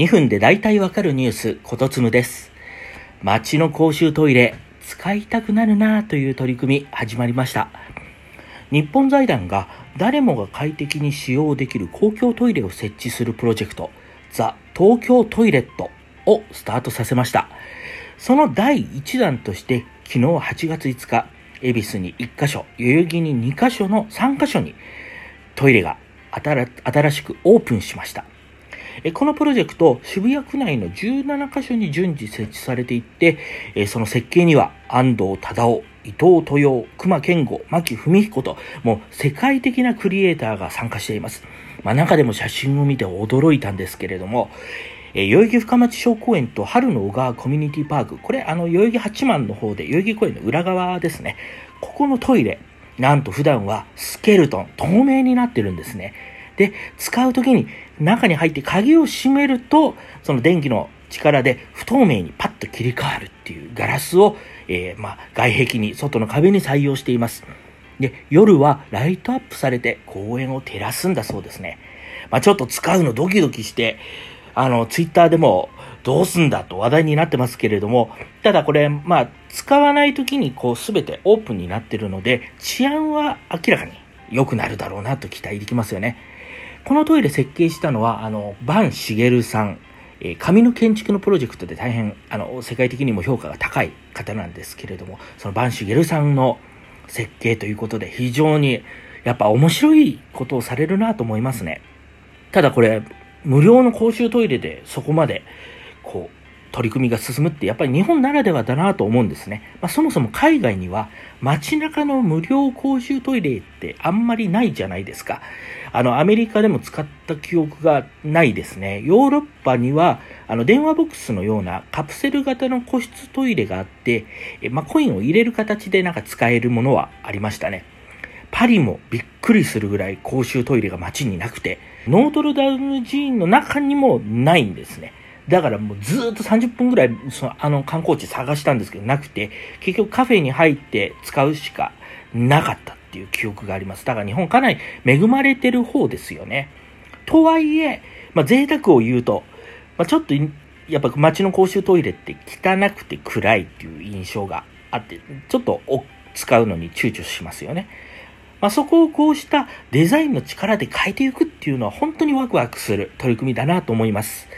2分で大体わかるニュース、ことつむです。街の公衆トイレ、使いたくなるなぁという取り組み始まりました。日本財団が誰もが快適に使用できる公共トイレを設置するプロジェクト、ザ・東京トイレットをスタートさせました。その第1弾として、昨日8月5日、恵比寿に1カ所、代々木に2カ所の3カ所にトイレが新しくオープンしました。このプロジェクト、渋谷区内の17カ所に順次設置されていって、その設計には安藤忠雄、伊藤豊、熊健吾、牧文彦と、もう世界的なクリエイターが参加しています。まあ、中でも写真を見て驚いたんですけれども、え代々木深町小公園と春の小川コミュニティパーク、これあの代々木八幡の方で代々木公園の裏側ですね。ここのトイレ、なんと普段はスケルトン、透明になってるんですね。で、使うときに中に入って鍵を閉めると、その電気の力で不透明にパッと切り替わるっていうガラスを、えー、まあ、外壁に、外の壁に採用しています。で、夜はライトアップされて公園を照らすんだそうですね。まあ、ちょっと使うのドキドキして、あの、ツイッターでもどうすんだと話題になってますけれども、ただこれ、まあ、使わない時にこうすべてオープンになってるので、治安は明らかに良くなるだろうなと期待できますよね。このトイレ設計したのは、あの、バン・シゲルさん、え、紙の建築のプロジェクトで大変、あの、世界的にも評価が高い方なんですけれども、そのバン・シゲルさんの設計ということで非常に、やっぱ面白いことをされるなと思いますね。ただこれ、無料の公衆トイレでそこまで、こう、取り組みが進むってやっぱり日本ならではだなと思うんですね。まあ、そもそも海外には街中の無料公衆トイレってあんまりないじゃないですか。あの、アメリカでも使った記憶がないですね。ヨーロッパには、あの、電話ボックスのようなカプセル型の個室トイレがあって、えまあ、コインを入れる形でなんか使えるものはありましたね。パリもびっくりするぐらい公衆トイレが街になくて、ノートルダム寺院の中にもないんですね。だからもうずっと30分ぐらいそのあの観光地探したんですけどなくて、結局カフェに入って使うしかなかったっていう記憶があります。だから日本かなり恵まれてる方ですよね。とはいえ、まあ贅沢を言うと、まあ、ちょっとやっぱ街の公衆トイレって汚くて暗いっていう印象があって、ちょっと使うのに躊躇しますよね。まあ、そこをこうしたデザインの力で変えていくっていうのは本当にワクワクする取り組みだなと思います。